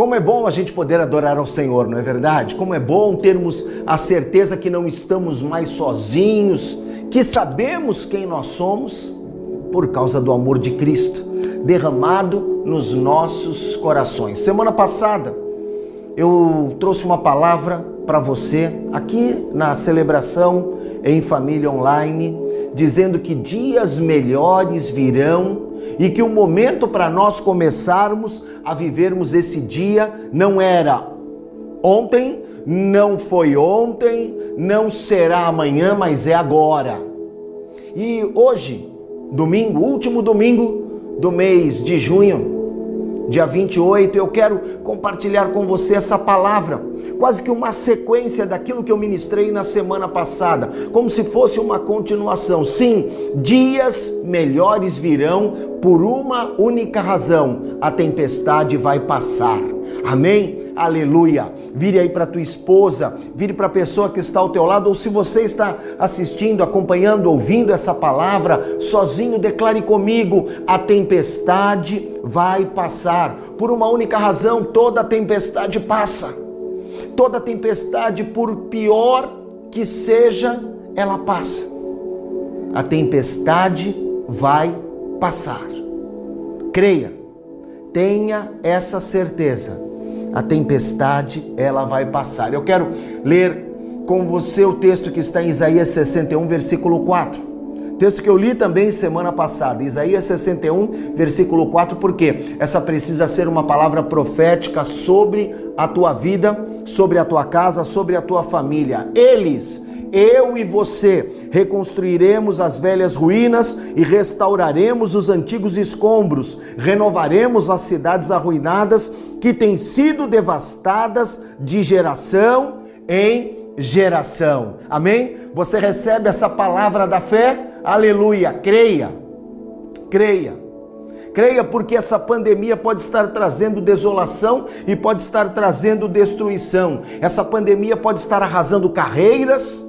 Como é bom a gente poder adorar ao Senhor, não é verdade? Como é bom termos a certeza que não estamos mais sozinhos, que sabemos quem nós somos por causa do amor de Cristo derramado nos nossos corações. Semana passada eu trouxe uma palavra para você aqui na celebração em família online, dizendo que dias melhores virão e que o momento para nós começarmos a vivermos esse dia não era ontem, não foi ontem, não será amanhã, mas é agora. E hoje, domingo, último domingo do mês de junho, dia 28, eu quero compartilhar com você essa palavra, quase que uma sequência daquilo que eu ministrei na semana passada, como se fosse uma continuação. Sim, dias melhores virão por uma única razão: a tempestade vai passar. Amém? Aleluia. Vire aí para tua esposa, vire para a pessoa que está ao teu lado, ou se você está assistindo, acompanhando, ouvindo essa palavra, sozinho, declare comigo: a tempestade vai passar. Por uma única razão, toda tempestade passa. Toda tempestade, por pior que seja, ela passa. A tempestade vai passar. Creia, tenha essa certeza a tempestade ela vai passar. Eu quero ler com você o texto que está em Isaías 61, versículo 4. Texto que eu li também semana passada, Isaías 61, versículo 4, porque essa precisa ser uma palavra profética sobre a tua vida, sobre a tua casa, sobre a tua família. Eles eu e você reconstruiremos as velhas ruínas e restauraremos os antigos escombros, renovaremos as cidades arruinadas que têm sido devastadas de geração em geração. Amém? Você recebe essa palavra da fé? Aleluia! Creia, creia. Creia, porque essa pandemia pode estar trazendo desolação e pode estar trazendo destruição. Essa pandemia pode estar arrasando carreiras,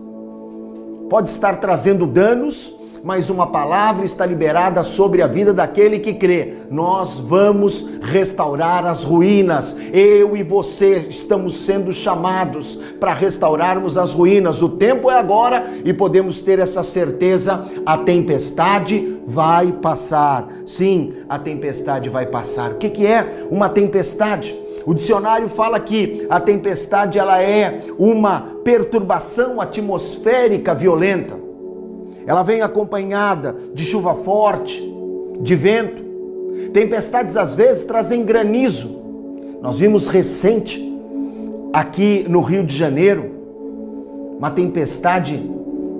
pode estar trazendo danos, mas uma palavra está liberada sobre a vida daquele que crê. Nós vamos restaurar as ruínas. Eu e você estamos sendo chamados para restaurarmos as ruínas. O tempo é agora e podemos ter essa certeza: a tempestade vai passar. Sim, a tempestade vai passar. O que, é uma tempestade? O dicionário fala que a tempestade ela é uma perturbação atmosférica violenta. Ela vem acompanhada de chuva forte, de vento. Tempestades às vezes trazem granizo. Nós vimos recente aqui no Rio de Janeiro uma tempestade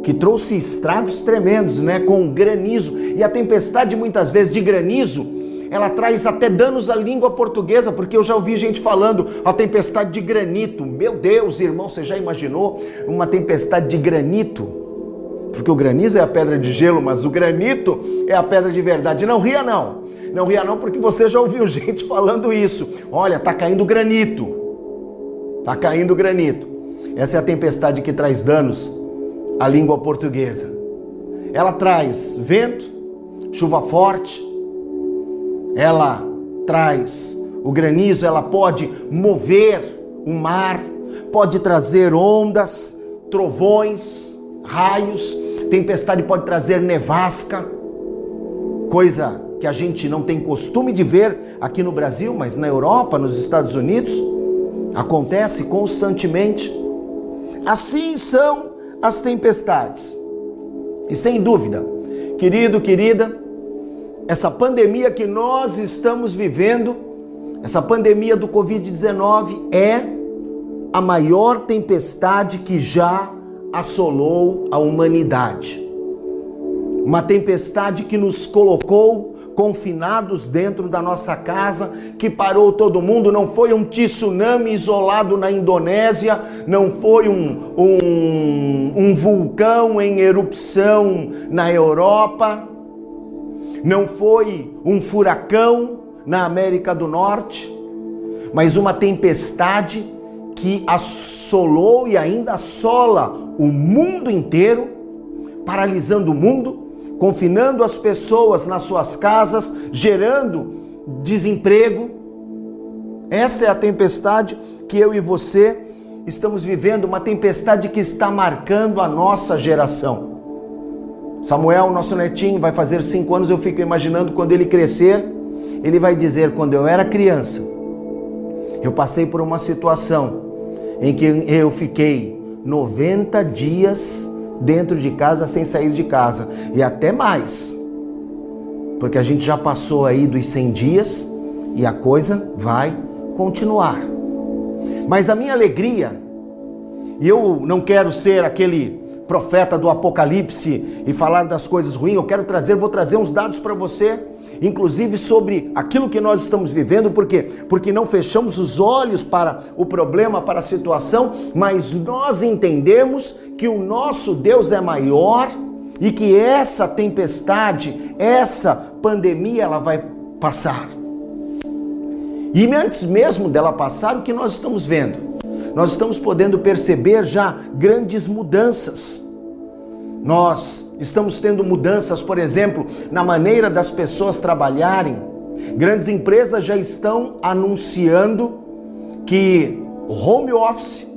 que trouxe estragos tremendos, né, com granizo. E a tempestade muitas vezes de granizo ela traz até danos à língua portuguesa, porque eu já ouvi gente falando a tempestade de granito. Meu Deus, irmão, você já imaginou uma tempestade de granito? Porque o granizo é a pedra de gelo, mas o granito é a pedra de verdade. Não ria não. Não ria não, porque você já ouviu gente falando isso. Olha, tá caindo granito. Tá caindo granito. Essa é a tempestade que traz danos à língua portuguesa. Ela traz vento, chuva forte, ela traz o granizo, ela pode mover o mar, pode trazer ondas, trovões, raios, tempestade pode trazer nevasca, coisa que a gente não tem costume de ver aqui no Brasil, mas na Europa, nos Estados Unidos, acontece constantemente. Assim são as tempestades. E sem dúvida, querido, querida, essa pandemia que nós estamos vivendo, essa pandemia do Covid-19 é a maior tempestade que já assolou a humanidade. Uma tempestade que nos colocou confinados dentro da nossa casa, que parou todo mundo. Não foi um tsunami isolado na Indonésia, não foi um, um, um vulcão em erupção na Europa não foi um furacão na América do Norte, mas uma tempestade que assolou e ainda assola o mundo inteiro, paralisando o mundo, confinando as pessoas nas suas casas, gerando desemprego. Essa é a tempestade que eu e você estamos vivendo, uma tempestade que está marcando a nossa geração. Samuel, nosso netinho, vai fazer cinco anos. Eu fico imaginando quando ele crescer, ele vai dizer: quando eu era criança, eu passei por uma situação em que eu fiquei 90 dias dentro de casa sem sair de casa e até mais, porque a gente já passou aí dos 100 dias e a coisa vai continuar. Mas a minha alegria, e eu não quero ser aquele profeta do Apocalipse e falar das coisas ruins, eu quero trazer, vou trazer uns dados para você, inclusive sobre aquilo que nós estamos vivendo, porque porque não fechamos os olhos para o problema, para a situação, mas nós entendemos que o nosso Deus é maior e que essa tempestade, essa pandemia, ela vai passar. E antes mesmo dela passar, o que nós estamos vendo? Nós estamos podendo perceber já grandes mudanças. Nós estamos tendo mudanças, por exemplo, na maneira das pessoas trabalharem. Grandes empresas já estão anunciando que o home office,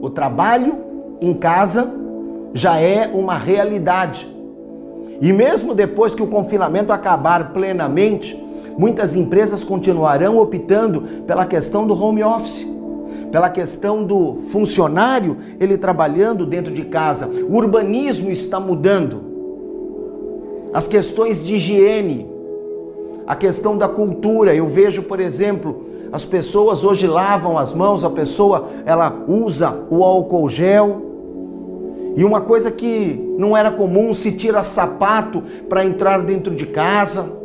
o trabalho em casa, já é uma realidade. E mesmo depois que o confinamento acabar plenamente, muitas empresas continuarão optando pela questão do home office, pela questão do funcionário ele trabalhando dentro de casa. O urbanismo está mudando. As questões de higiene, a questão da cultura. Eu vejo, por exemplo, as pessoas hoje lavam as mãos, a pessoa ela usa o álcool gel. E uma coisa que não era comum, se tira sapato para entrar dentro de casa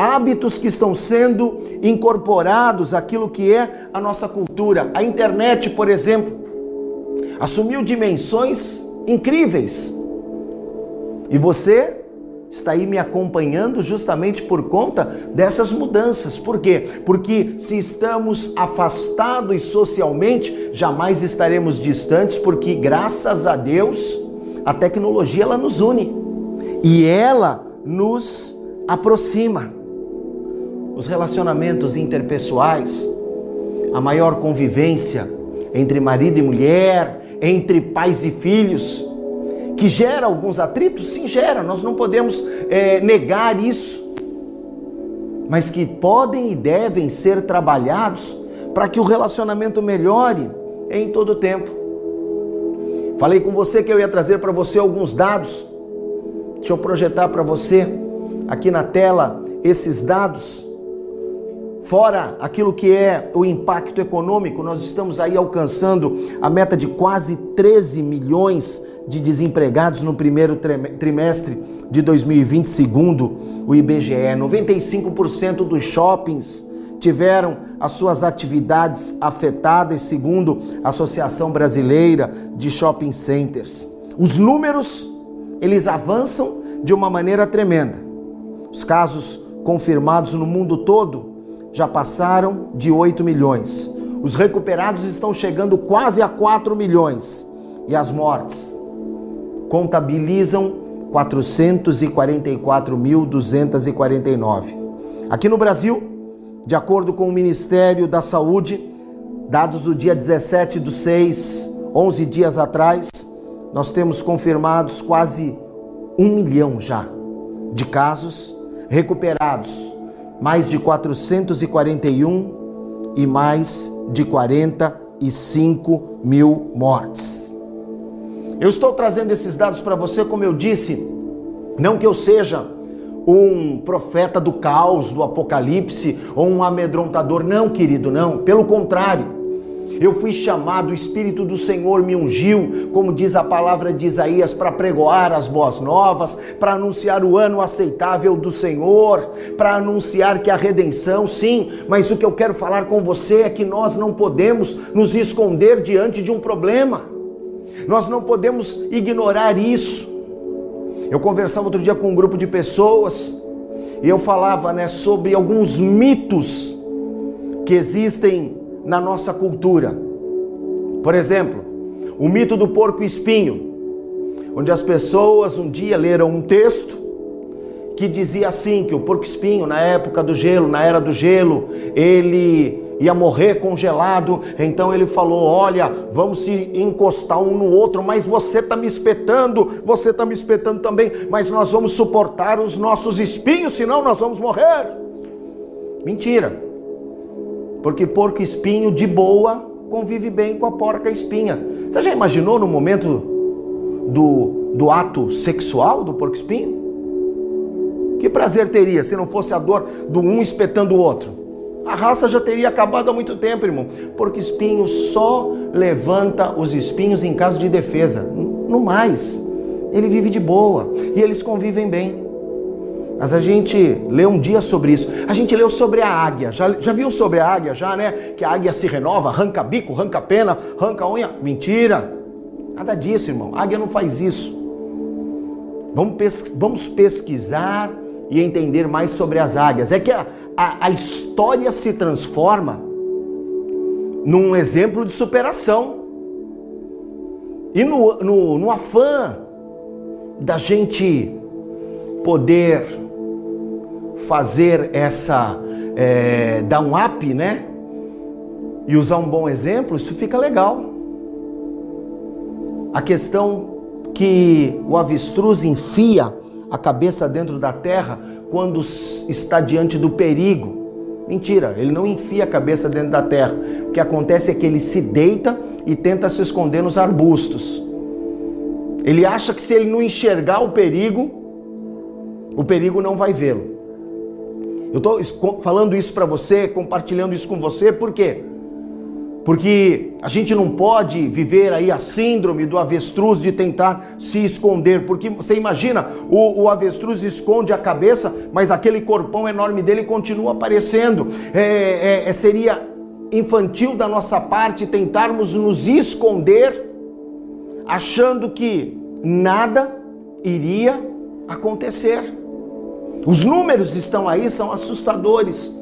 hábitos que estão sendo incorporados àquilo que é a nossa cultura. A internet, por exemplo, assumiu dimensões incríveis. E você está aí me acompanhando justamente por conta dessas mudanças. Por quê? Porque se estamos afastados socialmente, jamais estaremos distantes, porque graças a Deus a tecnologia ela nos une e ela nos aproxima os relacionamentos interpessoais, a maior convivência entre marido e mulher, entre pais e filhos, que gera alguns atritos? Sim, gera, nós não podemos é, negar isso, mas que podem e devem ser trabalhados para que o relacionamento melhore em todo o tempo. Falei com você que eu ia trazer para você alguns dados. Deixa eu projetar para você aqui na tela esses dados Fora aquilo que é o impacto econômico, nós estamos aí alcançando a meta de quase 13 milhões de desempregados no primeiro trimestre de 2020, segundo o IBGE. 95% dos shoppings tiveram as suas atividades afetadas, segundo a Associação Brasileira de Shopping Centers. Os números, eles avançam de uma maneira tremenda. Os casos confirmados no mundo todo já passaram de 8 milhões. Os recuperados estão chegando quase a 4 milhões. E as mortes contabilizam 444.249. Aqui no Brasil, de acordo com o Ministério da Saúde, dados do dia 17 do 6, 11 dias atrás, nós temos confirmados quase um milhão já de casos recuperados mais de 441 e mais de 45 mil mortes. Eu estou trazendo esses dados para você, como eu disse, não que eu seja um profeta do caos, do apocalipse ou um amedrontador, não, querido, não, pelo contrário. Eu fui chamado, o Espírito do Senhor me ungiu, como diz a palavra de Isaías, para pregoar as boas novas, para anunciar o ano aceitável do Senhor, para anunciar que a redenção, sim, mas o que eu quero falar com você é que nós não podemos nos esconder diante de um problema. Nós não podemos ignorar isso. Eu conversava outro dia com um grupo de pessoas e eu falava, né, sobre alguns mitos que existem na nossa cultura. Por exemplo, o mito do porco espinho, onde as pessoas um dia leram um texto que dizia assim que o porco espinho na época do gelo, na era do gelo, ele ia morrer congelado. Então ele falou: Olha, vamos se encostar um no outro, mas você está me espetando, você está me espetando também, mas nós vamos suportar os nossos espinhos, senão nós vamos morrer. Mentira. Porque porco espinho de boa convive bem com a porca espinha. Você já imaginou no momento do, do ato sexual do porco espinho? Que prazer teria se não fosse a dor do um espetando o outro? A raça já teria acabado há muito tempo, irmão. Porque espinho só levanta os espinhos em caso de defesa. No mais, ele vive de boa e eles convivem bem. Mas a gente leu um dia sobre isso. A gente leu sobre a águia. Já, já viu sobre a águia, já, né? Que a águia se renova, arranca bico, arranca pena, arranca unha. Mentira. Nada disso, irmão. A águia não faz isso. Vamos, pes vamos pesquisar e entender mais sobre as águias. É que a, a, a história se transforma num exemplo de superação. E no, no, no afã da gente poder fazer essa, é, dar um up, né? E usar um bom exemplo, isso fica legal. A questão que o avestruz enfia a cabeça dentro da terra quando está diante do perigo. Mentira, ele não enfia a cabeça dentro da terra. O que acontece é que ele se deita e tenta se esconder nos arbustos. Ele acha que se ele não enxergar o perigo, o perigo não vai vê-lo. Eu estou falando isso para você, compartilhando isso com você, por quê? Porque a gente não pode viver aí a síndrome do avestruz de tentar se esconder, porque você imagina, o, o avestruz esconde a cabeça, mas aquele corpão enorme dele continua aparecendo. É, é, é, seria infantil da nossa parte tentarmos nos esconder, achando que nada iria acontecer. Os números estão aí, são assustadores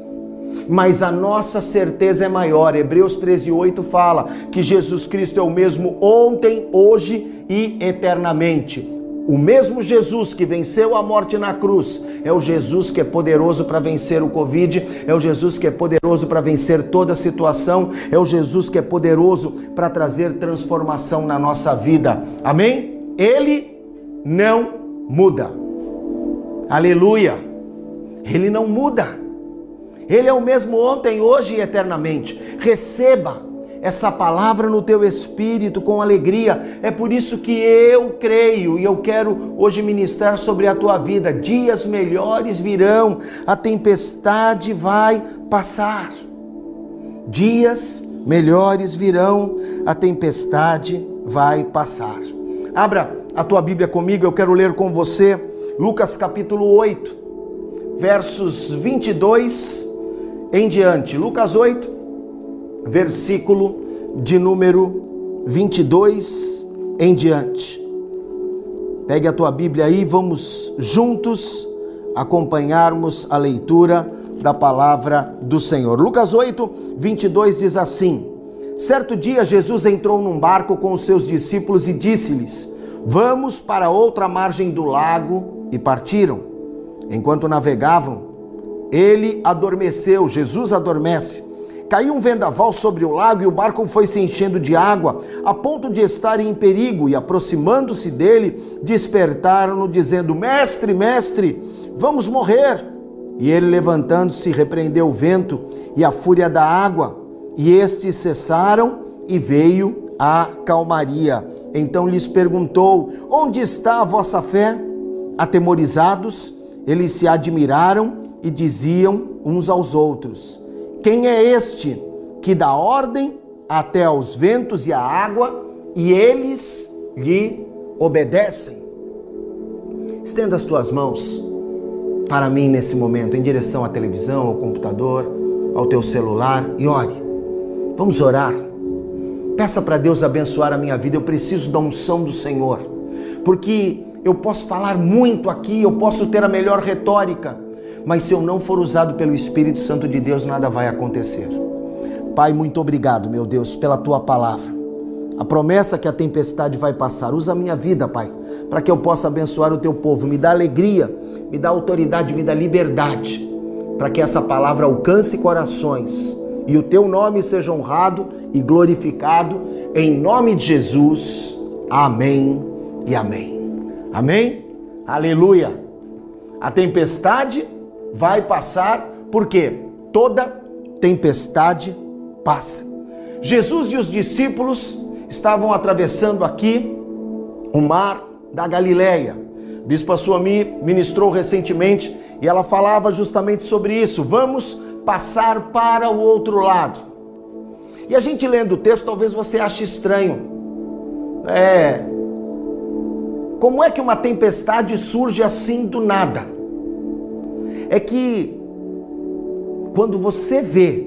mas a nossa certeza é maior. Hebreus 13:8 fala que Jesus Cristo é o mesmo ontem, hoje e eternamente. O mesmo Jesus que venceu a morte na cruz é o Jesus que é poderoso para vencer o Covid, é o Jesus que é poderoso para vencer toda situação, é o Jesus que é poderoso para trazer transformação na nossa vida. Amém? Ele não muda. Aleluia! Ele não muda. Ele é o mesmo ontem, hoje e eternamente. Receba essa palavra no teu espírito com alegria. É por isso que eu creio e eu quero hoje ministrar sobre a tua vida. Dias melhores virão, a tempestade vai passar. Dias melhores virão, a tempestade vai passar. Abra a tua Bíblia comigo, eu quero ler com você Lucas capítulo 8, versos 22 em diante. Lucas 8, versículo de número 22 em diante. Pegue a tua Bíblia aí, vamos juntos acompanharmos a leitura da palavra do Senhor. Lucas 8, 22 diz assim: Certo dia Jesus entrou num barco com os seus discípulos e disse-lhes: Vamos para outra margem do lago. E partiram. Enquanto navegavam, ele adormeceu, Jesus adormece. Caiu um vendaval sobre o lago e o barco foi se enchendo de água, a ponto de estar em perigo, e aproximando-se dele, despertaram-no, dizendo: Mestre, mestre, vamos morrer. E ele, levantando-se, repreendeu o vento e a fúria da água, e estes cessaram e veio a calmaria. Então lhes perguntou: Onde está a vossa fé? Atemorizados, eles se admiraram e diziam uns aos outros: Quem é este que dá ordem até aos ventos e à água e eles lhe obedecem? Estenda as tuas mãos para mim nesse momento, em direção à televisão, ao computador, ao teu celular e ore. Vamos orar. Peça para Deus abençoar a minha vida. Eu preciso da unção do Senhor, porque eu posso falar muito aqui, eu posso ter a melhor retórica mas se eu não for usado pelo Espírito Santo de Deus, nada vai acontecer. Pai, muito obrigado, meu Deus, pela tua palavra. a promessa que a tempestade vai passar. Usa a minha vida, Pai, para que eu possa abençoar o teu povo. Me dá alegria, me dá autoridade, me dá liberdade, para que essa palavra alcance corações e o teu nome seja honrado e glorificado. Em nome de Jesus. Amém e amém. Amém? Aleluia. A tempestade vai passar, porque toda tempestade passa. Jesus e os discípulos estavam atravessando aqui o mar da Galileia. A Bispa Suami ministrou recentemente e ela falava justamente sobre isso. Vamos passar para o outro lado. E a gente lendo o texto, talvez você ache estranho. É. Como é que uma tempestade surge assim do nada? É que quando você vê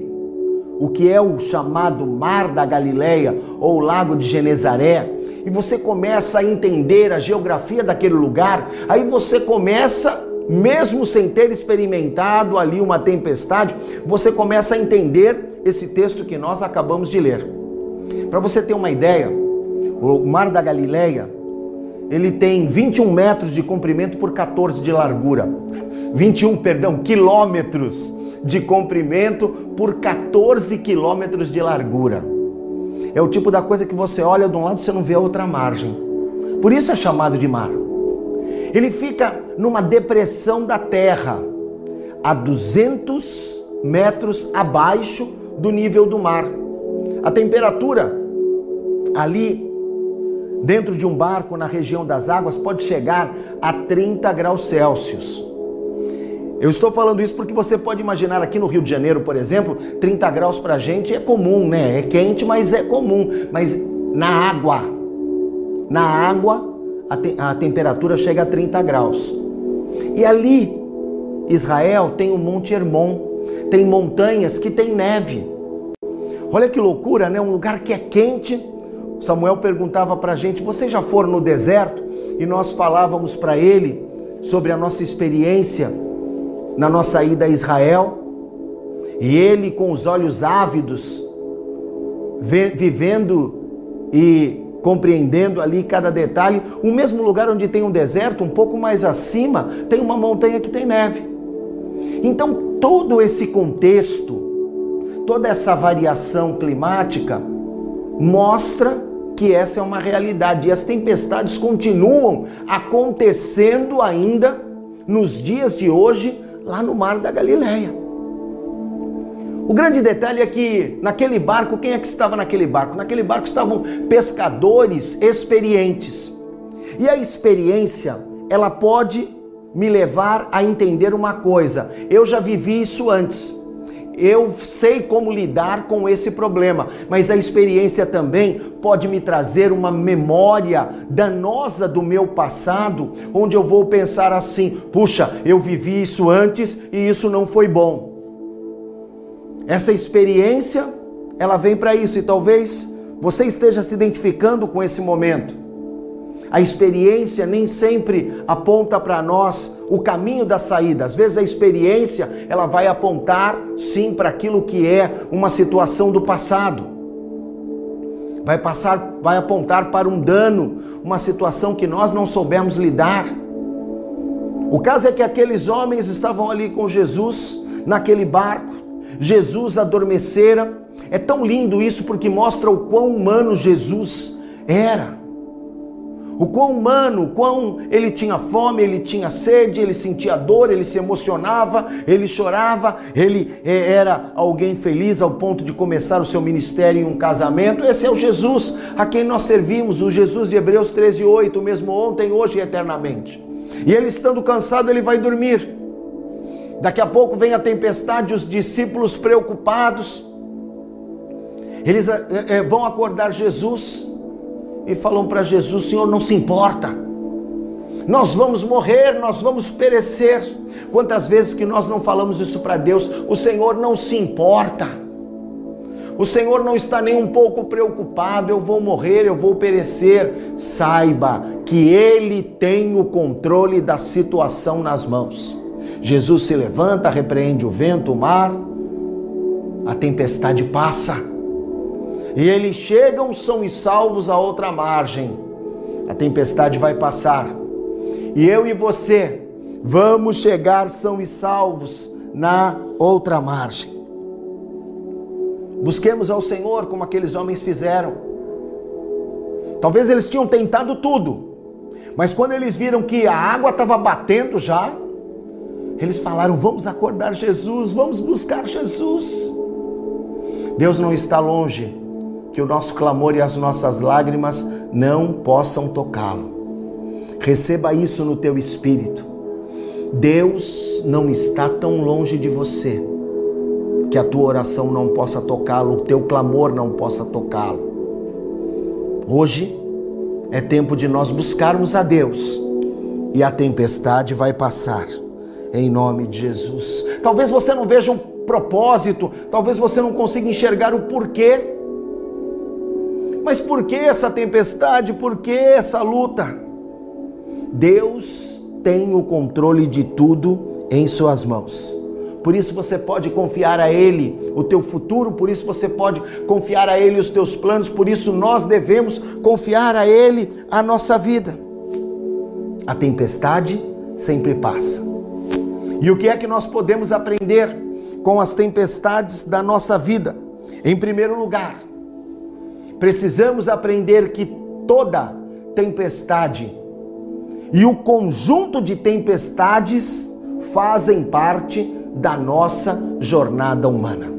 o que é o chamado Mar da Galileia ou Lago de Genezaré, e você começa a entender a geografia daquele lugar, aí você começa, mesmo sem ter experimentado ali uma tempestade, você começa a entender esse texto que nós acabamos de ler. Para você ter uma ideia, o Mar da Galileia, ele tem 21 metros de comprimento por 14 de largura. 21, perdão, quilômetros de comprimento por 14 quilômetros de largura. É o tipo da coisa que você olha de um lado e você não vê a outra margem. Por isso é chamado de mar. Ele fica numa depressão da terra, a 200 metros abaixo do nível do mar. A temperatura ali dentro de um barco na região das águas pode chegar a 30 graus Celsius. Eu estou falando isso porque você pode imaginar aqui no Rio de Janeiro, por exemplo, 30 graus para a gente é comum, né? É quente, mas é comum. Mas na água, na água, a, te a temperatura chega a 30 graus. E ali, Israel tem o Monte Hermon, tem montanhas que tem neve. Olha que loucura, né? Um lugar que é quente. Samuel perguntava para a gente: você já for no deserto? E nós falávamos para ele sobre a nossa experiência na nossa ida a Israel, e ele com os olhos ávidos, vivendo e compreendendo ali cada detalhe, o mesmo lugar onde tem um deserto, um pouco mais acima, tem uma montanha que tem neve. Então, todo esse contexto, toda essa variação climática mostra que essa é uma realidade e as tempestades continuam acontecendo ainda nos dias de hoje lá no mar da Galileia. O grande detalhe é que naquele barco, quem é que estava naquele barco? Naquele barco estavam pescadores experientes. E a experiência, ela pode me levar a entender uma coisa. Eu já vivi isso antes. Eu sei como lidar com esse problema, mas a experiência também pode me trazer uma memória danosa do meu passado, onde eu vou pensar assim: puxa, eu vivi isso antes e isso não foi bom. Essa experiência, ela vem para isso e talvez você esteja se identificando com esse momento. A experiência nem sempre aponta para nós o caminho da saída. Às vezes a experiência, ela vai apontar sim para aquilo que é uma situação do passado. Vai passar, vai apontar para um dano, uma situação que nós não soubemos lidar. O caso é que aqueles homens estavam ali com Jesus naquele barco. Jesus adormecera. É tão lindo isso porque mostra o quão humano Jesus era. O quão humano, o quão ele tinha fome, ele tinha sede, ele sentia dor, ele se emocionava, ele chorava, ele eh, era alguém feliz ao ponto de começar o seu ministério em um casamento. Esse é o Jesus a quem nós servimos, o Jesus de Hebreus 13, 8, o mesmo ontem, hoje e eternamente. E ele estando cansado, ele vai dormir. Daqui a pouco vem a tempestade, os discípulos preocupados, eles é, vão acordar Jesus e falam para Jesus: Senhor, não se importa. Nós vamos morrer, nós vamos perecer. Quantas vezes que nós não falamos isso para Deus? O Senhor não se importa. O Senhor não está nem um pouco preocupado, eu vou morrer, eu vou perecer. Saiba que Ele tem o controle da situação nas mãos. Jesus se levanta, repreende o vento, o mar, a tempestade passa. E eles chegam, são e salvos à outra margem. A tempestade vai passar. E eu e você vamos chegar são e salvos na outra margem. Busquemos ao Senhor como aqueles homens fizeram. Talvez eles tinham tentado tudo, mas quando eles viram que a água estava batendo já, eles falaram: Vamos acordar Jesus, vamos buscar Jesus. Deus não está longe, que o nosso clamor e as nossas lágrimas não possam tocá-lo. Receba isso no teu espírito. Deus não está tão longe de você que a tua oração não possa tocá-lo, o teu clamor não possa tocá-lo. Hoje é tempo de nós buscarmos a Deus e a tempestade vai passar, em nome de Jesus. Talvez você não veja um propósito, talvez você não consiga enxergar o porquê. Mas por que essa tempestade? Por que essa luta? Deus tem o controle de tudo em suas mãos. Por isso você pode confiar a Ele o teu futuro, por isso você pode confiar a Ele os teus planos, por isso nós devemos confiar a Ele a nossa vida. A tempestade sempre passa. E o que é que nós podemos aprender com as tempestades da nossa vida? Em primeiro lugar, precisamos aprender que toda tempestade e o conjunto de tempestades fazem parte da nossa jornada humana.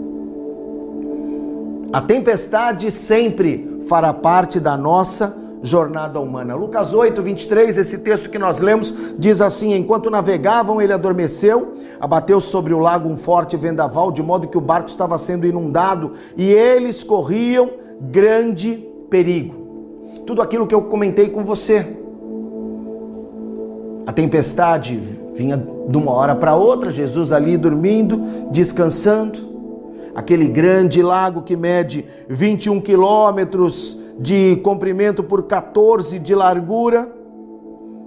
A tempestade sempre fará parte da nossa jornada humana. Lucas 8, 23, esse texto que nós lemos, diz assim: Enquanto navegavam, ele adormeceu, abateu sobre o lago um forte vendaval, de modo que o barco estava sendo inundado e eles corriam grande perigo. Tudo aquilo que eu comentei com você. A tempestade vinha de uma hora para outra, Jesus ali dormindo, descansando. Aquele grande lago que mede 21 quilômetros de comprimento por 14 de largura.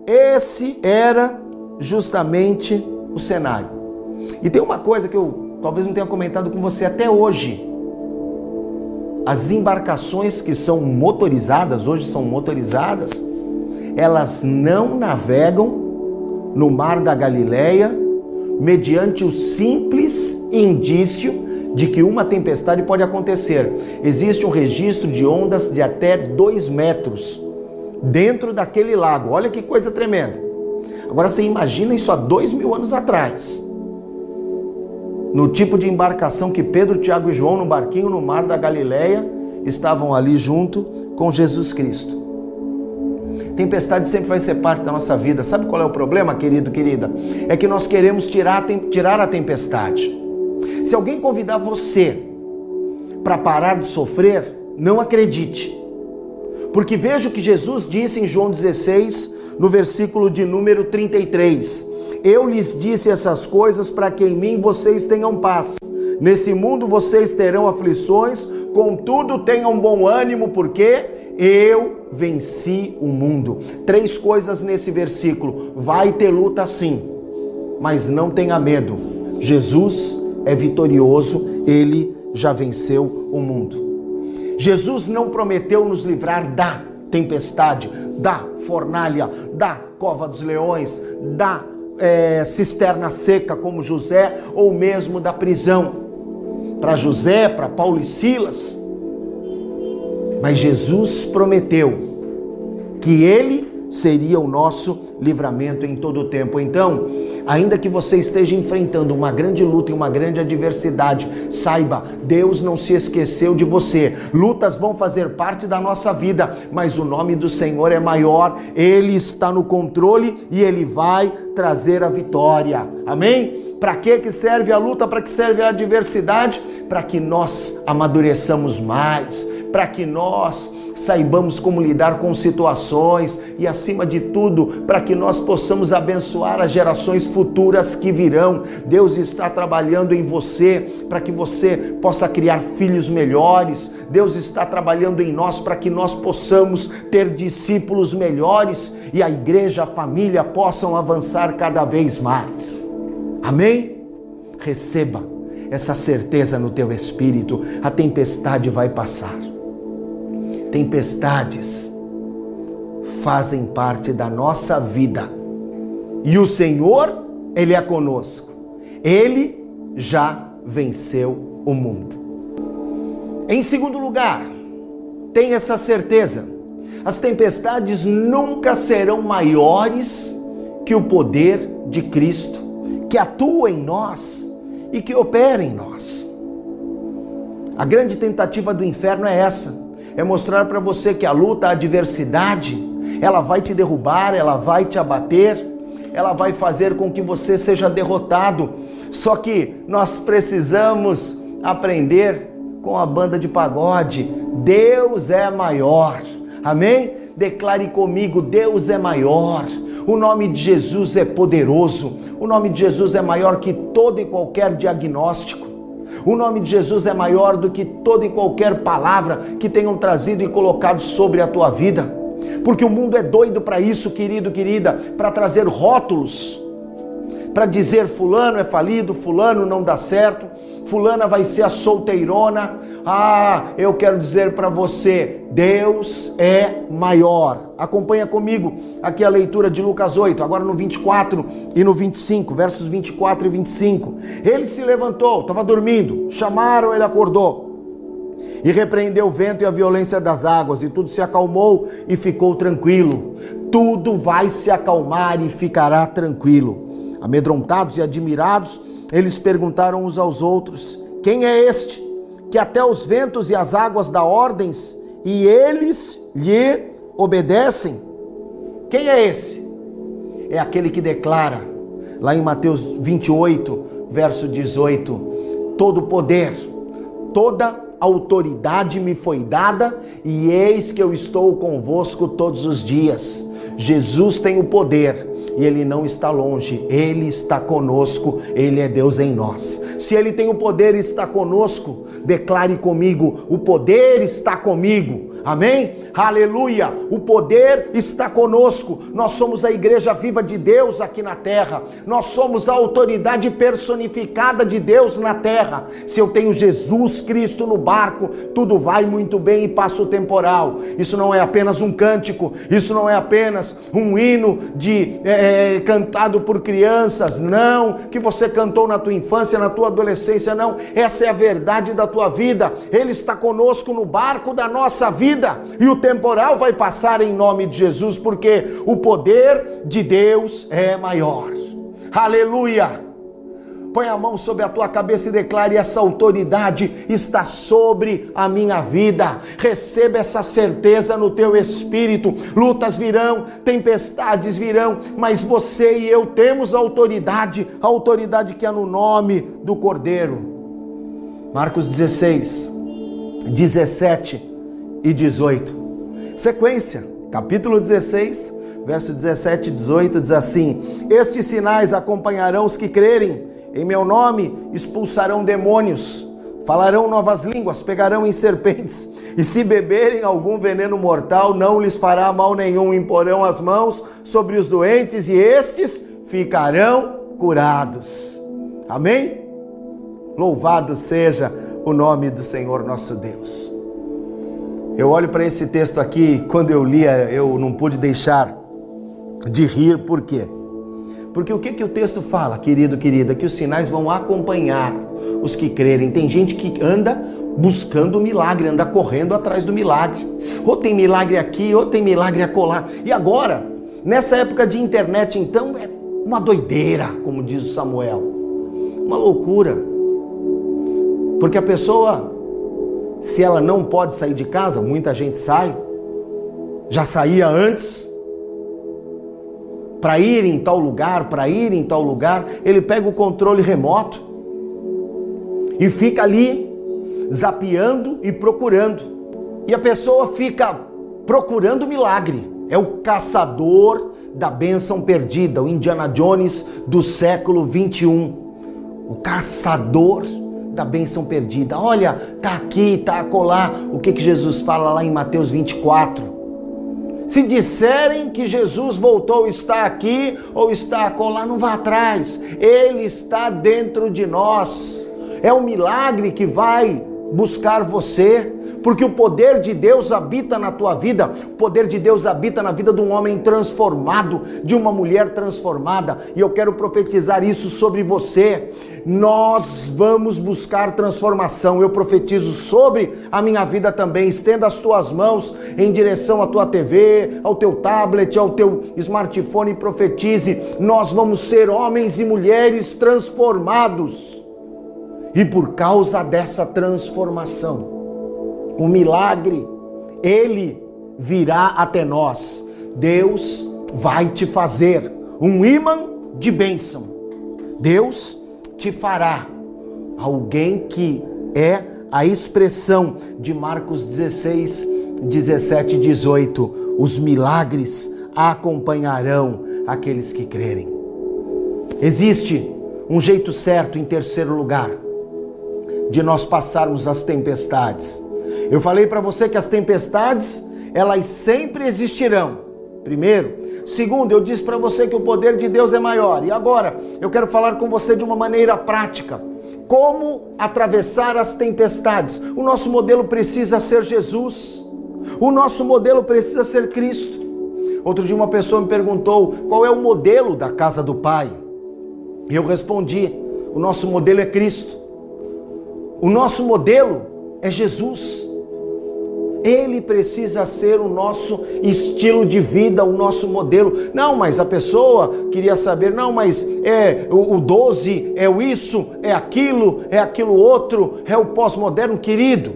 Esse era justamente o cenário. E tem uma coisa que eu talvez não tenha comentado com você até hoje. As embarcações que são motorizadas, hoje são motorizadas, elas não navegam no mar da Galileia, mediante o simples indício de que uma tempestade pode acontecer. Existe um registro de ondas de até 2 metros dentro daquele lago. Olha que coisa tremenda. Agora você imagina isso há dois mil anos atrás. No tipo de embarcação que Pedro, Tiago e João, no barquinho no mar da Galileia, estavam ali junto com Jesus Cristo. Tempestade sempre vai ser parte da nossa vida. Sabe qual é o problema, querido, querida? É que nós queremos tirar, tirar a tempestade. Se alguém convidar você para parar de sofrer, não acredite. Porque veja o que Jesus disse em João 16, no versículo de número 33. Eu lhes disse essas coisas para que em mim vocês tenham paz. Nesse mundo vocês terão aflições, contudo tenham bom ânimo, porque eu venci o mundo. Três coisas nesse versículo. Vai ter luta sim, mas não tenha medo. Jesus é vitorioso, ele já venceu o mundo. Jesus não prometeu nos livrar da tempestade, da fornalha, da cova dos leões, da é, cisterna seca, como José, ou mesmo da prisão. Para José, para Paulo e Silas, mas Jesus prometeu que ele seria o nosso livramento em todo o tempo. Então, ainda que você esteja enfrentando uma grande luta e uma grande adversidade, saiba, Deus não se esqueceu de você. Lutas vão fazer parte da nossa vida, mas o nome do Senhor é maior, ele está no controle e ele vai trazer a vitória. Amém? Para que serve a luta? Para que serve a adversidade? Para que nós amadureçamos mais para que nós saibamos como lidar com situações e, acima de tudo, para que nós possamos abençoar as gerações futuras que virão. Deus está trabalhando em você para que você possa criar filhos melhores. Deus está trabalhando em nós para que nós possamos ter discípulos melhores e a igreja, a família possam avançar cada vez mais. Amém? Receba essa certeza no teu espírito. A tempestade vai passar Tempestades fazem parte da nossa vida. E o Senhor, Ele é conosco. Ele já venceu o mundo. Em segundo lugar, tenha essa certeza: as tempestades nunca serão maiores que o poder de Cristo, que atua em nós e que opera em nós. A grande tentativa do inferno é essa: é mostrar para você que a luta, a adversidade, ela vai te derrubar, ela vai te abater, ela vai fazer com que você seja derrotado. Só que nós precisamos aprender com a banda de pagode: Deus é maior. Amém? Declare comigo: Deus é maior. O nome de Jesus é poderoso. O nome de Jesus é maior que todo e qualquer diagnóstico. O nome de Jesus é maior do que toda e qualquer palavra que tenham trazido e colocado sobre a tua vida. Porque o mundo é doido para isso, querido, querida, para trazer rótulos, para dizer fulano é falido, fulano não dá certo, fulana vai ser a solteirona. Ah, eu quero dizer para você, Deus é maior. Acompanha comigo aqui a leitura de Lucas 8, agora no 24 e no 25, versos 24 e 25. Ele se levantou, estava dormindo, chamaram, ele acordou e repreendeu o vento e a violência das águas, e tudo se acalmou e ficou tranquilo. Tudo vai se acalmar e ficará tranquilo. Amedrontados e admirados, eles perguntaram uns aos outros: Quem é este que até os ventos e as águas dá ordens e eles lhe obedecem? Quem é esse? É aquele que declara, lá em Mateus 28, verso 18: Todo poder, toda autoridade me foi dada e eis que eu estou convosco todos os dias. Jesus tem o poder e ele não está longe, ele está conosco, ele é Deus em nós. Se ele tem o poder e está conosco, declare comigo: o poder está comigo. Amém? Aleluia! O poder está conosco. Nós somos a igreja viva de Deus aqui na terra. Nós somos a autoridade personificada de Deus na terra. Se eu tenho Jesus Cristo no barco, tudo vai muito bem e passa o temporal. Isso não é apenas um cântico, isso não é apenas um hino de é, é cantado por crianças, não, que você cantou na tua infância, na tua adolescência, não. Essa é a verdade da tua vida. Ele está conosco no barco da nossa vida vida e o temporal vai passar em nome de Jesus, porque o poder de Deus é maior. Aleluia! Põe a mão sobre a tua cabeça e declare: essa autoridade está sobre a minha vida. Receba essa certeza no teu espírito. Lutas virão, tempestades virão, mas você e eu temos autoridade, a autoridade que é no nome do Cordeiro. Marcos 16, 17 e 18. Sequência, capítulo 16, verso 17 e 18 diz assim: Estes sinais acompanharão os que crerem, em meu nome expulsarão demônios, falarão novas línguas, pegarão em serpentes, e se beberem algum veneno mortal, não lhes fará mal nenhum, imporão as mãos sobre os doentes e estes ficarão curados. Amém? Louvado seja o nome do Senhor nosso Deus. Eu olho para esse texto aqui, quando eu lia, eu não pude deixar de rir, por quê? Porque o que, que o texto fala, querido, querida? Que os sinais vão acompanhar os que crerem. Tem gente que anda buscando o milagre, anda correndo atrás do milagre. Ou tem milagre aqui, ou tem milagre acolá. E agora, nessa época de internet, então, é uma doideira, como diz o Samuel. Uma loucura. Porque a pessoa se ela não pode sair de casa, muita gente sai, já saía antes, para ir em tal lugar, para ir em tal lugar, ele pega o controle remoto e fica ali zapeando e procurando. E a pessoa fica procurando milagre. É o caçador da bênção perdida, o Indiana Jones do século 21. O caçador da bênção perdida. Olha, tá aqui, tá acolá. O que, que Jesus fala lá em Mateus 24? Se disserem que Jesus voltou, está aqui ou está acolá, não vá atrás. Ele está dentro de nós. É um milagre que vai buscar você. Porque o poder de Deus habita na tua vida, o poder de Deus habita na vida de um homem transformado, de uma mulher transformada, e eu quero profetizar isso sobre você. Nós vamos buscar transformação. Eu profetizo sobre a minha vida também. Estenda as tuas mãos em direção à tua TV, ao teu tablet, ao teu smartphone e profetize. Nós vamos ser homens e mulheres transformados. E por causa dessa transformação, o milagre, ele virá até nós. Deus vai te fazer um imã de bênção. Deus te fará alguém que é a expressão de Marcos 16, 17 e 18. Os milagres acompanharão aqueles que crerem. Existe um jeito certo, em terceiro lugar, de nós passarmos as tempestades. Eu falei para você que as tempestades, elas sempre existirão. Primeiro, Segundo, eu disse para você que o poder de Deus é maior. E agora, eu quero falar com você de uma maneira prática. Como atravessar as tempestades? O nosso modelo precisa ser Jesus. O nosso modelo precisa ser Cristo. Outro dia uma pessoa me perguntou qual é o modelo da casa do Pai. E eu respondi: o nosso modelo é Cristo. O nosso modelo é Jesus. Ele precisa ser o nosso estilo de vida, o nosso modelo. Não, mas a pessoa queria saber, não, mas é o, o 12 é o isso, é aquilo, é aquilo outro, é o pós-moderno, querido.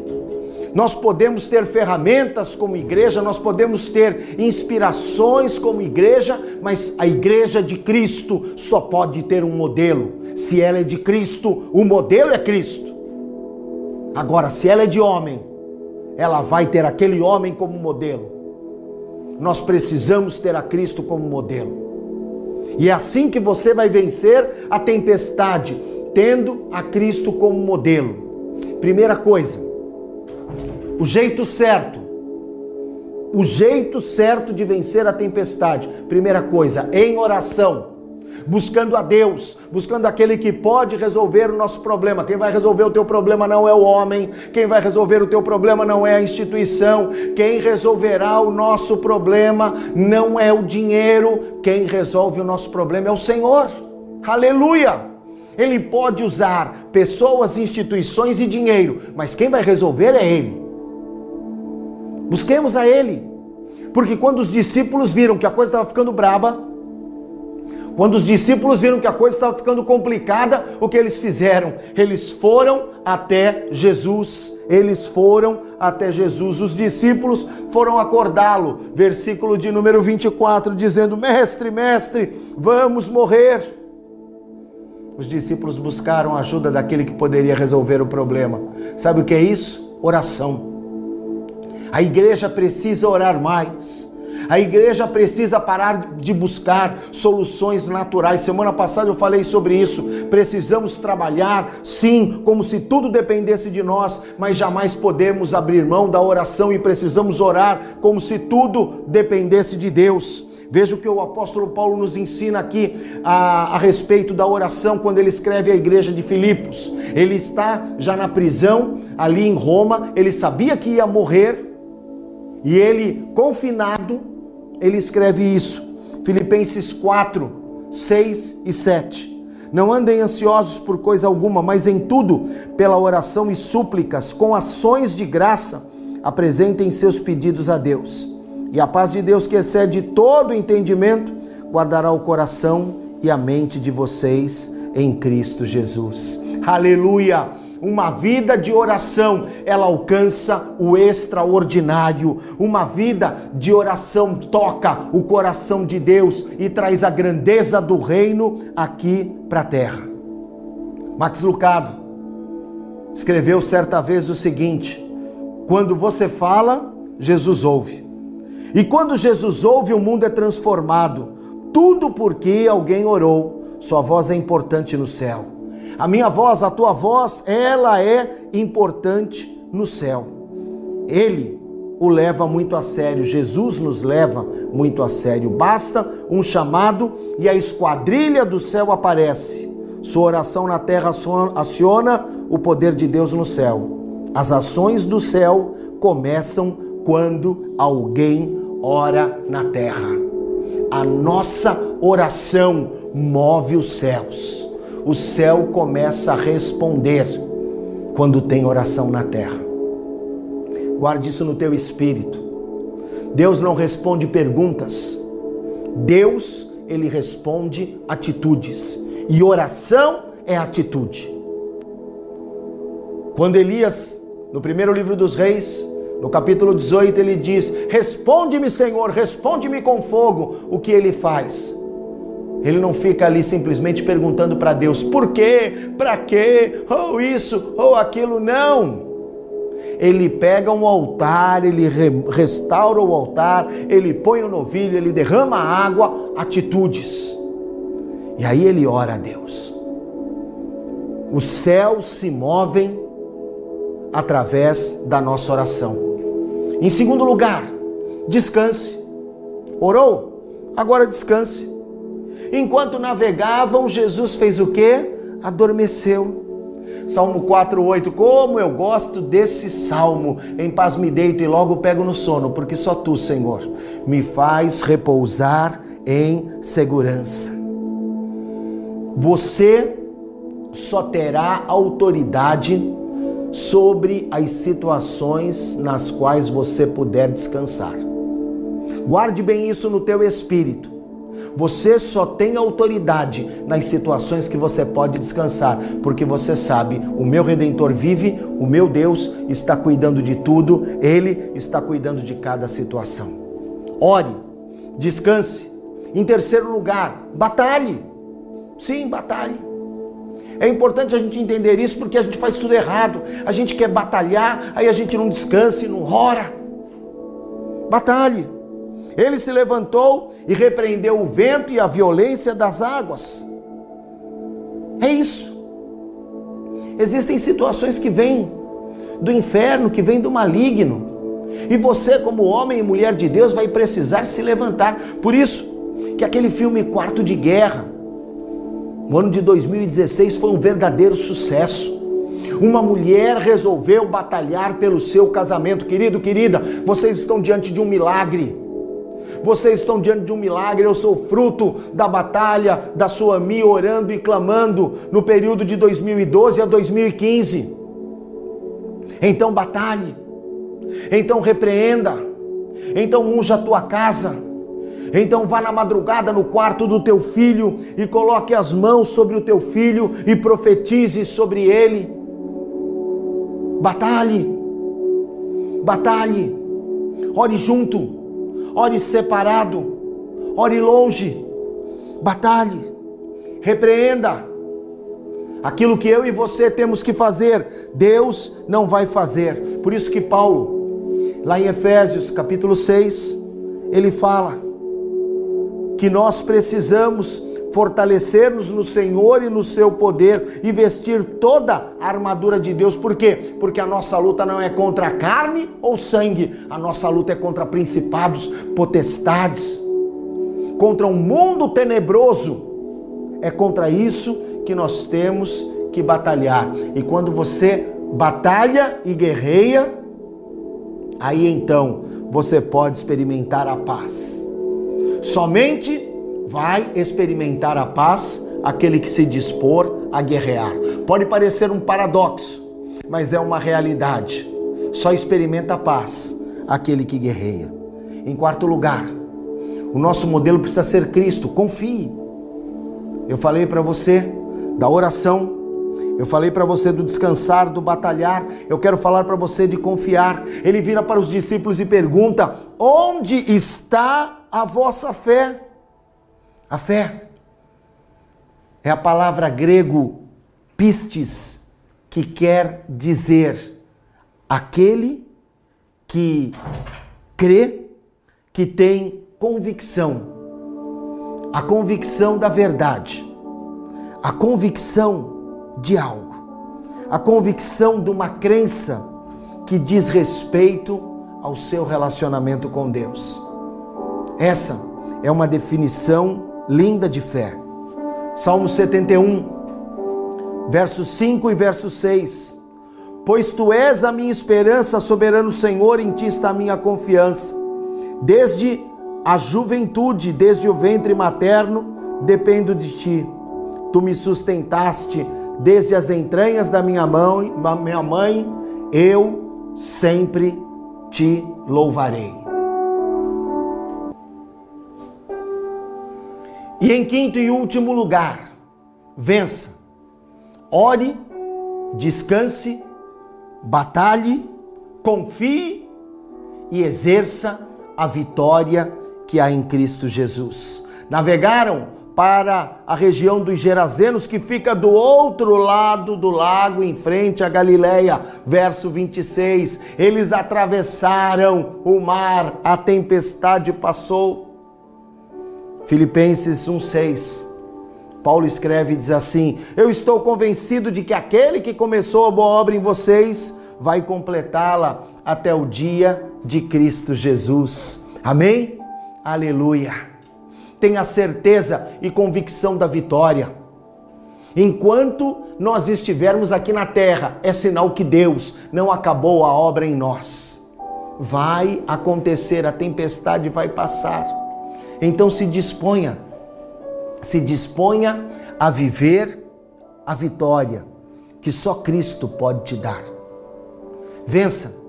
Nós podemos ter ferramentas como igreja, nós podemos ter inspirações como igreja, mas a igreja de Cristo só pode ter um modelo. Se ela é de Cristo, o modelo é Cristo. Agora, se ela é de homem, ela vai ter aquele homem como modelo. Nós precisamos ter a Cristo como modelo. E é assim que você vai vencer a tempestade, tendo a Cristo como modelo. Primeira coisa, o jeito certo. O jeito certo de vencer a tempestade. Primeira coisa, em oração buscando a Deus, buscando aquele que pode resolver o nosso problema. Quem vai resolver o teu problema não é o homem, quem vai resolver o teu problema não é a instituição, quem resolverá o nosso problema não é o dinheiro, quem resolve o nosso problema é o Senhor. Aleluia! Ele pode usar pessoas, instituições e dinheiro, mas quem vai resolver é Ele. Busquemos a Ele. Porque quando os discípulos viram que a coisa estava ficando braba, quando os discípulos viram que a coisa estava ficando complicada, o que eles fizeram? Eles foram até Jesus. Eles foram até Jesus. Os discípulos foram acordá-lo. Versículo de número 24, dizendo: Mestre, mestre, vamos morrer. Os discípulos buscaram a ajuda daquele que poderia resolver o problema. Sabe o que é isso? Oração. A igreja precisa orar mais. A igreja precisa parar de buscar soluções naturais. Semana passada eu falei sobre isso. Precisamos trabalhar, sim, como se tudo dependesse de nós, mas jamais podemos abrir mão da oração e precisamos orar como se tudo dependesse de Deus. Veja o que o apóstolo Paulo nos ensina aqui a, a, respeito da oração quando ele escreve a igreja de Filipos. Ele está já na prisão, ali em Roma, ele sabia que ia morrer e ele, confinado, ele escreve isso. Filipenses 4, 6 e 7. Não andem ansiosos por coisa alguma, mas em tudo, pela oração e súplicas, com ações de graça, apresentem seus pedidos a Deus. E a paz de Deus, que excede todo entendimento, guardará o coração e a mente de vocês em Cristo Jesus. Aleluia! Uma vida de oração, ela alcança o extraordinário. Uma vida de oração toca o coração de Deus e traz a grandeza do reino aqui para a terra. Max Lucado escreveu certa vez o seguinte: quando você fala, Jesus ouve. E quando Jesus ouve, o mundo é transformado. Tudo porque alguém orou. Sua voz é importante no céu. A minha voz, a tua voz, ela é importante no céu. Ele o leva muito a sério, Jesus nos leva muito a sério. Basta um chamado e a esquadrilha do céu aparece. Sua oração na terra aciona o poder de Deus no céu. As ações do céu começam quando alguém ora na terra. A nossa oração move os céus. O céu começa a responder quando tem oração na terra. Guarde isso no teu espírito. Deus não responde perguntas. Deus, ele responde atitudes. E oração é atitude. Quando Elias, no primeiro livro dos reis, no capítulo 18, ele diz: Responde-me, Senhor, responde-me com fogo. O que ele faz? Ele não fica ali simplesmente perguntando para Deus por quê, para quê, ou isso, ou aquilo, não. Ele pega um altar, ele restaura o altar, ele põe o novilho, ele derrama água, atitudes. E aí ele ora a Deus. Os céus se movem através da nossa oração. Em segundo lugar, descanse. Orou? Agora descanse. Enquanto navegavam, Jesus fez o quê? Adormeceu. Salmo 4:8. Como eu gosto desse salmo. Em paz me deito e logo pego no sono, porque só tu, Senhor, me faz repousar em segurança. Você só terá autoridade sobre as situações nas quais você puder descansar. Guarde bem isso no teu espírito. Você só tem autoridade nas situações que você pode descansar, porque você sabe, o meu redentor vive, o meu Deus está cuidando de tudo, ele está cuidando de cada situação. Ore, descanse. Em terceiro lugar, batalhe. Sim, batalhe. É importante a gente entender isso porque a gente faz tudo errado. A gente quer batalhar, aí a gente não descansa e não ora. Batalhe. Ele se levantou e repreendeu o vento e a violência das águas. É isso. Existem situações que vêm do inferno, que vêm do maligno. E você, como homem e mulher de Deus, vai precisar se levantar. Por isso que aquele filme Quarto de Guerra, o ano de 2016 foi um verdadeiro sucesso. Uma mulher resolveu batalhar pelo seu casamento. Querido, querida, vocês estão diante de um milagre. Vocês estão diante de um milagre. Eu sou fruto da batalha da sua Suami orando e clamando no período de 2012 a 2015. Então batalhe. Então repreenda. Então unja a tua casa então vá na madrugada no quarto do teu filho e coloque as mãos sobre o teu filho e profetize sobre ele. Batalhe, batalhe, ore junto, ore separado, ore longe, batalhe, repreenda. Aquilo que eu e você temos que fazer, Deus não vai fazer. Por isso que Paulo, lá em Efésios capítulo 6, ele fala: que nós precisamos fortalecer-nos no Senhor e no seu poder e vestir toda a armadura de Deus. Por quê? Porque a nossa luta não é contra carne ou sangue, a nossa luta é contra principados, potestades, contra um mundo tenebroso. É contra isso que nós temos que batalhar. E quando você batalha e guerreia, aí então você pode experimentar a paz. Somente vai experimentar a paz aquele que se dispor a guerrear. Pode parecer um paradoxo, mas é uma realidade. Só experimenta a paz aquele que guerreia. Em quarto lugar, o nosso modelo precisa ser Cristo. Confie. Eu falei para você da oração, eu falei para você do descansar, do batalhar. Eu quero falar para você de confiar. Ele vira para os discípulos e pergunta: Onde está a vossa fé. A fé é a palavra grego pistes, que quer dizer aquele que crê, que tem convicção, a convicção da verdade, a convicção de algo, a convicção de uma crença que diz respeito ao seu relacionamento com Deus. Essa é uma definição linda de fé. Salmo 71, verso 5 e verso 6. Pois tu és a minha esperança, soberano Senhor, em ti está a minha confiança. Desde a juventude, desde o ventre materno, dependo de ti. Tu me sustentaste desde as entranhas da minha mãe, minha mãe, eu sempre te louvarei. E em quinto e último lugar, vença. Ore, descanse, batalhe, confie e exerça a vitória que há em Cristo Jesus. Navegaram para a região dos Gerazenos, que fica do outro lado do lago, em frente a Galileia. Verso 26. Eles atravessaram o mar, a tempestade passou. Filipenses 1:6. Paulo escreve e diz assim: Eu estou convencido de que aquele que começou a boa obra em vocês vai completá-la até o dia de Cristo Jesus. Amém? Aleluia tenha certeza e convicção da vitória. Enquanto nós estivermos aqui na terra, é sinal que Deus não acabou a obra em nós. Vai acontecer, a tempestade vai passar. Então se disponha, se disponha a viver a vitória que só Cristo pode te dar. Vença,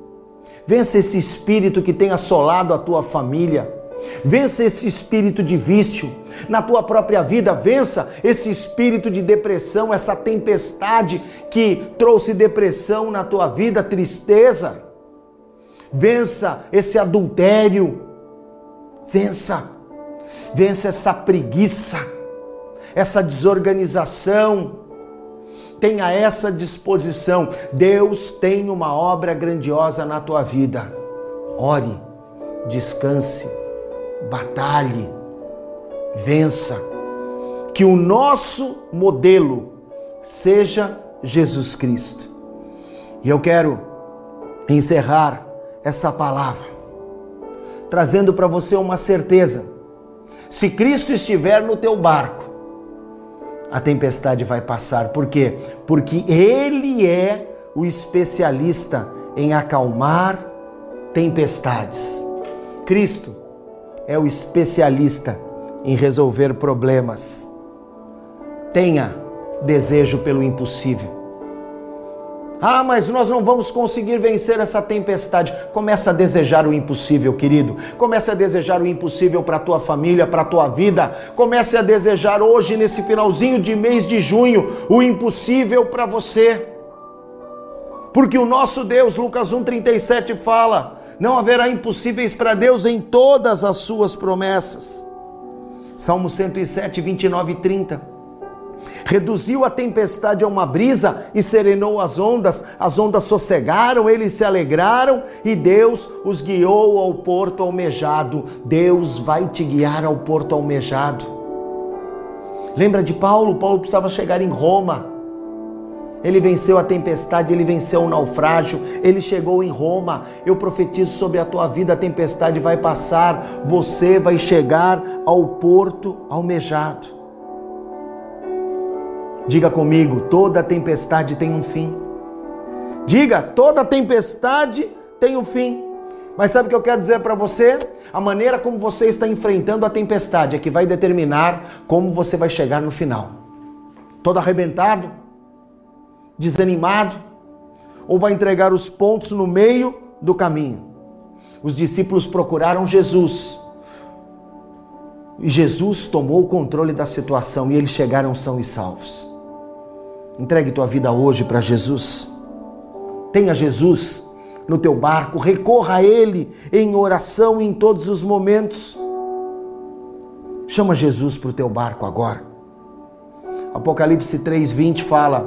vença esse espírito que tem assolado a tua família Vença esse espírito de vício na tua própria vida, vença esse espírito de depressão, essa tempestade que trouxe depressão na tua vida, tristeza. Vença esse adultério. Vença. Vença essa preguiça, essa desorganização. Tenha essa disposição. Deus tem uma obra grandiosa na tua vida. Ore, descanse batalhe, vença. Que o nosso modelo seja Jesus Cristo. E eu quero encerrar essa palavra trazendo para você uma certeza. Se Cristo estiver no teu barco, a tempestade vai passar. Por quê? Porque Ele é o especialista em acalmar tempestades. Cristo é o especialista em resolver problemas. Tenha desejo pelo impossível. Ah, mas nós não vamos conseguir vencer essa tempestade. Começa a desejar o impossível, querido. Comece a desejar o impossível para tua família, para tua vida. Comece a desejar hoje, nesse finalzinho de mês de junho, o impossível para você. Porque o nosso Deus, Lucas 1,37 fala: não haverá impossíveis para Deus em todas as suas promessas. Salmo 107, 29 e 30. Reduziu a tempestade a uma brisa e serenou as ondas, as ondas sossegaram, eles se alegraram e Deus os guiou ao porto almejado. Deus vai te guiar ao porto almejado. Lembra de Paulo? Paulo precisava chegar em Roma. Ele venceu a tempestade, ele venceu o naufrágio, ele chegou em Roma. Eu profetizo sobre a tua vida: a tempestade vai passar, você vai chegar ao porto almejado. Diga comigo: toda tempestade tem um fim. Diga: toda tempestade tem um fim. Mas sabe o que eu quero dizer para você? A maneira como você está enfrentando a tempestade é que vai determinar como você vai chegar no final. Todo arrebentado, desanimado, ou vai entregar os pontos no meio do caminho. Os discípulos procuraram Jesus. E Jesus tomou o controle da situação e eles chegaram são e salvos. Entregue tua vida hoje para Jesus. Tenha Jesus no teu barco, recorra a Ele em oração em todos os momentos. Chama Jesus para o teu barco agora. Apocalipse 3,20 fala: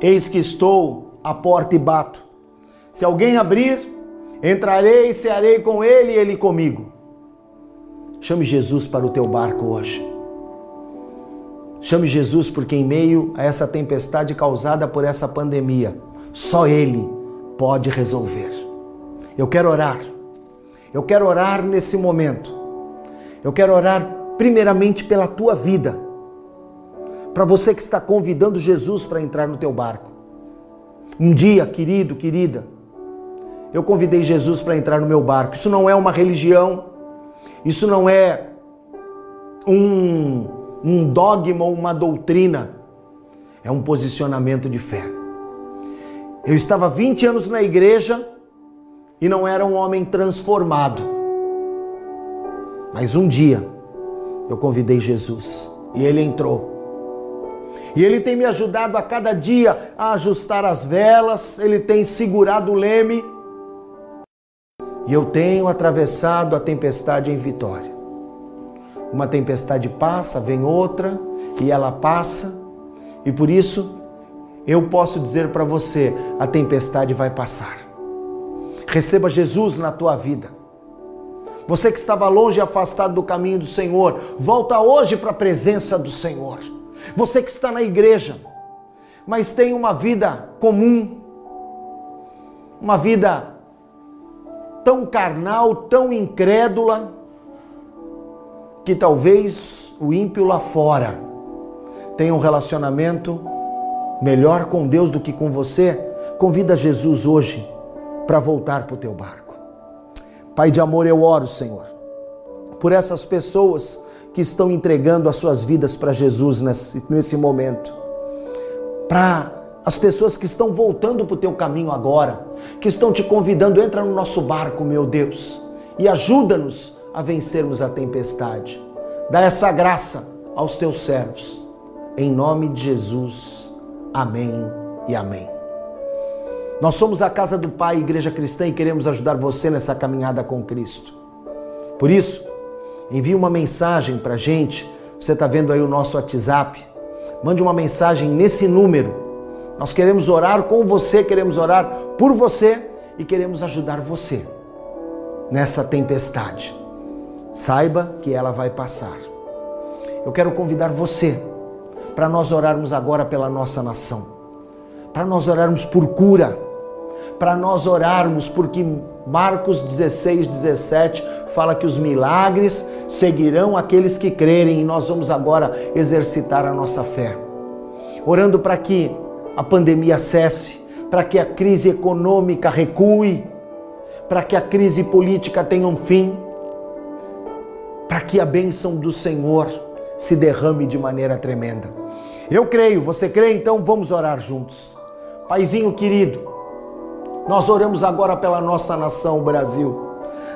Eis que estou à porta e bato. Se alguém abrir, entrarei e cearei com ele e ele comigo. Chame Jesus para o teu barco hoje. Chame Jesus porque em meio a essa tempestade causada por essa pandemia, só ele pode resolver. Eu quero orar. Eu quero orar nesse momento. Eu quero orar primeiramente pela tua vida para você que está convidando Jesus para entrar no teu barco. Um dia, querido, querida, eu convidei Jesus para entrar no meu barco. Isso não é uma religião, isso não é um, um dogma ou uma doutrina, é um posicionamento de fé. Eu estava 20 anos na igreja e não era um homem transformado. Mas um dia eu convidei Jesus e ele entrou. E ele tem me ajudado a cada dia a ajustar as velas, ele tem segurado o leme. E eu tenho atravessado a tempestade em vitória. Uma tempestade passa, vem outra, e ela passa, e por isso eu posso dizer para você: a tempestade vai passar. Receba Jesus na tua vida. Você que estava longe e afastado do caminho do Senhor, volta hoje para a presença do Senhor. Você que está na igreja, mas tem uma vida comum, uma vida tão carnal, tão incrédula, que talvez o ímpio lá fora tenha um relacionamento melhor com Deus do que com você, convida Jesus hoje para voltar para o teu barco. Pai de amor, eu oro, Senhor, por essas pessoas que estão entregando as suas vidas para Jesus nesse, nesse momento. Para as pessoas que estão voltando para o teu caminho agora, que estão te convidando, entra no nosso barco, meu Deus, e ajuda-nos a vencermos a tempestade. Dá essa graça aos teus servos. Em nome de Jesus. Amém e amém. Nós somos a casa do Pai, Igreja Cristã, e queremos ajudar você nessa caminhada com Cristo. Por isso, envie uma mensagem para a gente. Você está vendo aí o nosso WhatsApp. Mande uma mensagem nesse número. Nós queremos orar com você, queremos orar por você e queremos ajudar você nessa tempestade. Saiba que ela vai passar. Eu quero convidar você para nós orarmos agora pela nossa nação, para nós orarmos por cura, para nós orarmos porque Marcos 16, 17 fala que os milagres seguirão aqueles que crerem e nós vamos agora exercitar a nossa fé. Orando para que a pandemia cesse, para que a crise econômica recue, para que a crise política tenha um fim, para que a bênção do Senhor se derrame de maneira tremenda. Eu creio, você crê? Então vamos orar juntos. Paizinho querido, nós oramos agora pela nossa nação, o Brasil.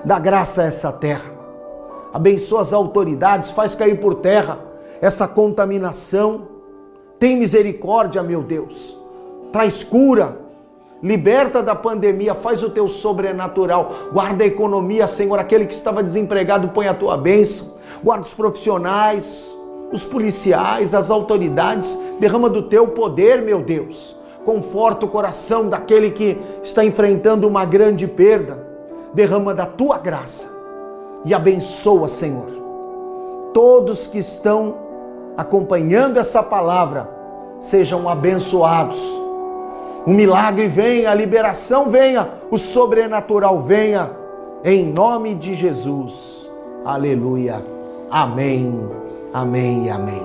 Dá graça a essa terra. Abençoa as autoridades, faz cair por terra essa contaminação. Tem misericórdia, meu Deus. Traz cura. Liberta da pandemia, faz o teu sobrenatural. Guarda a economia, Senhor. Aquele que estava desempregado, põe a tua bênção. Guarda os profissionais, os policiais, as autoridades. Derrama do teu poder, meu Deus conforta o coração daquele que está enfrentando uma grande perda. Derrama da tua graça e abençoa, Senhor, todos que estão acompanhando essa palavra sejam abençoados. O milagre venha, a liberação venha, o sobrenatural venha, em nome de Jesus. Aleluia. Amém, amém e amém.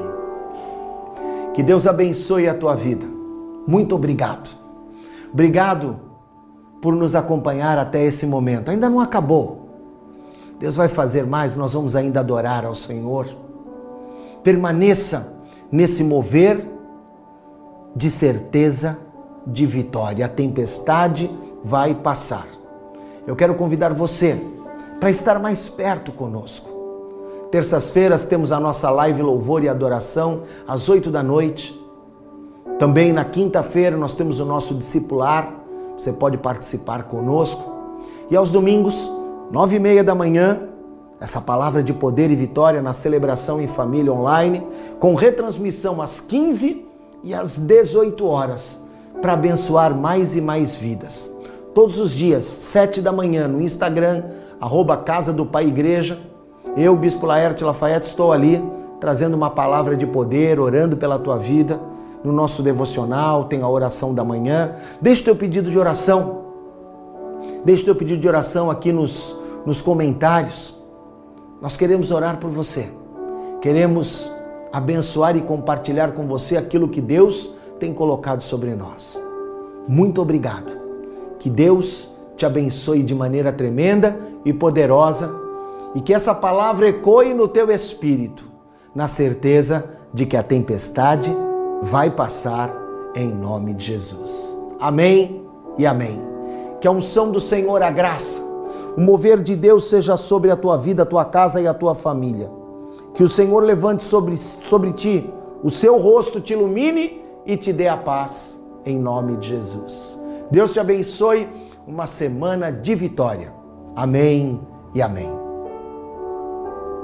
Que Deus abençoe a tua vida. Muito obrigado. Obrigado por nos acompanhar até esse momento. Ainda não acabou. Deus vai fazer mais, nós vamos ainda adorar ao Senhor. Permaneça nesse mover de certeza de vitória. A tempestade vai passar. Eu quero convidar você para estar mais perto conosco. Terças-feiras temos a nossa live Louvor e Adoração às oito da noite. Também na quinta-feira nós temos o nosso discipular, você pode participar conosco. E aos domingos, nove e meia da manhã, essa palavra de poder e vitória na celebração em família online, com retransmissão às 15 e às 18 horas, para abençoar mais e mais vidas. Todos os dias, sete da manhã, no Instagram, arroba Casa do Pai Igreja. Eu, Bispo Laerte Lafayette, estou ali trazendo uma palavra de poder, orando pela tua vida no nosso devocional, tem a oração da manhã. Deixe teu pedido de oração. Deixe teu pedido de oração aqui nos, nos comentários. Nós queremos orar por você. Queremos abençoar e compartilhar com você aquilo que Deus tem colocado sobre nós. Muito obrigado. Que Deus te abençoe de maneira tremenda e poderosa e que essa palavra ecoe no teu espírito, na certeza de que a tempestade vai passar em nome de Jesus. Amém e amém. Que a unção do Senhor, a graça, o mover de Deus seja sobre a tua vida, a tua casa e a tua família. Que o Senhor levante sobre, sobre ti o seu rosto, te ilumine e te dê a paz, em nome de Jesus. Deus te abençoe, uma semana de vitória. Amém e amém.